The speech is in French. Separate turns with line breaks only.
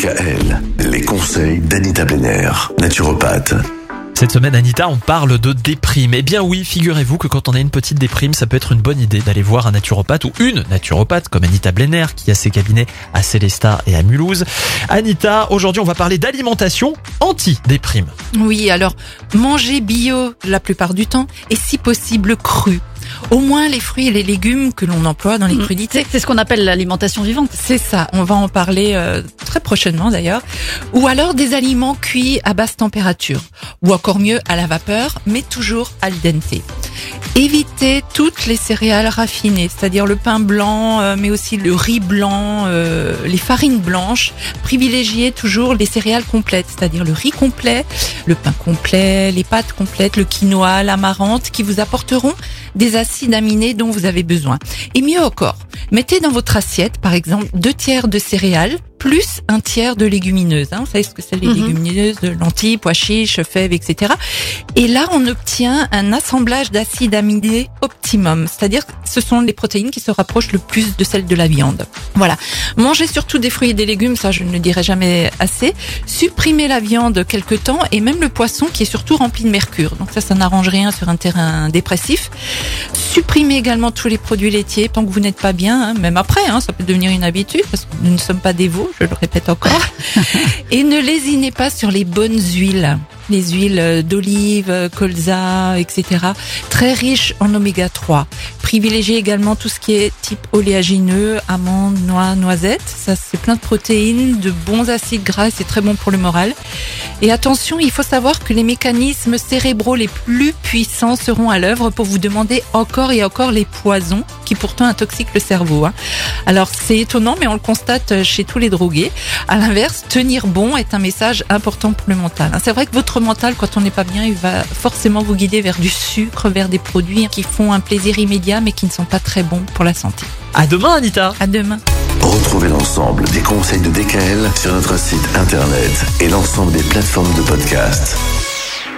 DKL, les conseils d'Anita Benner, naturopathe.
Cette semaine, Anita, on parle de déprime. Eh bien oui, figurez-vous que quand on a une petite déprime, ça peut être une bonne idée d'aller voir un naturopathe ou une naturopathe comme Anita Blenner qui a ses cabinets à Célestat et à Mulhouse. Anita, aujourd'hui on va parler d'alimentation anti-déprime.
Oui, alors manger bio la plupart du temps et si possible cru. Au moins les fruits et les légumes que l'on emploie dans les
Mm.
crudités.
C'est ce qu'on appelle l'alimentation vivante.
C'est ça, on va en parler euh, très prochainement d'ailleurs. Ou alors des aliments cuits à basse température. Ou encore mieux à la vapeur, mais toujours al dente. Évitez toutes les céréales raffinées, c'est-à-dire le pain blanc, euh, mais aussi le riz blanc, euh, les farines blanches. Privilégiez toujours les céréales complètes, c'est-à-dire le riz complet, le pain complet, les pâtes complètes, le quinoa, l'amarante, qui vous apporteront des acides aminés dont vous avez besoin. Et mieux encore, mettez dans votre assiette, par exemple, deux tiers de céréales plus un tiers de légumineuses. Hein. Vous savez ce que c'est les
Mhm.
légumineuses, lentilles, pois chiches, fèves, etc. Et là, on obtient un assemblage d'acides aminés optimum. C'est-à-dire que ce sont les protéines qui se rapprochent le plus de celles de la viande. Voilà. Mangez surtout des fruits et des légumes, ça je ne le dirai jamais assez. Supprimez la viande quelque temps et même le poisson qui est surtout rempli de mercure. Donc ça, ça n'arrange rien sur un terrain dépressif. Supprimez également tous les produits laitiers tant que vous n'êtes pas bien, hein, même après, hein, ça peut devenir une habitude parce que nous ne sommes pas des veaux, je le répète encore. Et ne lésinez pas sur les bonnes huiles, les huiles d'olive, colza, etc. Très riches en oméga 3. Privilégiez également tout ce qui est type oléagineux, amandes, noix, noisettes. Ça, c'est plein de protéines, de bons acides gras, c'est très bon pour le moral. Et attention, il faut savoir que les mécanismes cérébraux les plus puissants seront à l'œuvre pour vous demander encore et encore les poisons qui pourtant intoxiquent le cerveau. hein. Alors c'est étonnant, mais on le constate chez tous les drogués. À l'inverse, tenir bon est un message important pour le mental. hein. C'est vrai que votre mental, quand on n'est pas bien, il va forcément vous guider vers du sucre, vers des produits qui font un plaisir immédiat, mais qui ne sont pas très bons pour la santé.
À demain, Anita.
À demain.
Retrouvez l'ensemble des conseils de DKL sur notre site internet et l'ensemble des plateformes de podcast.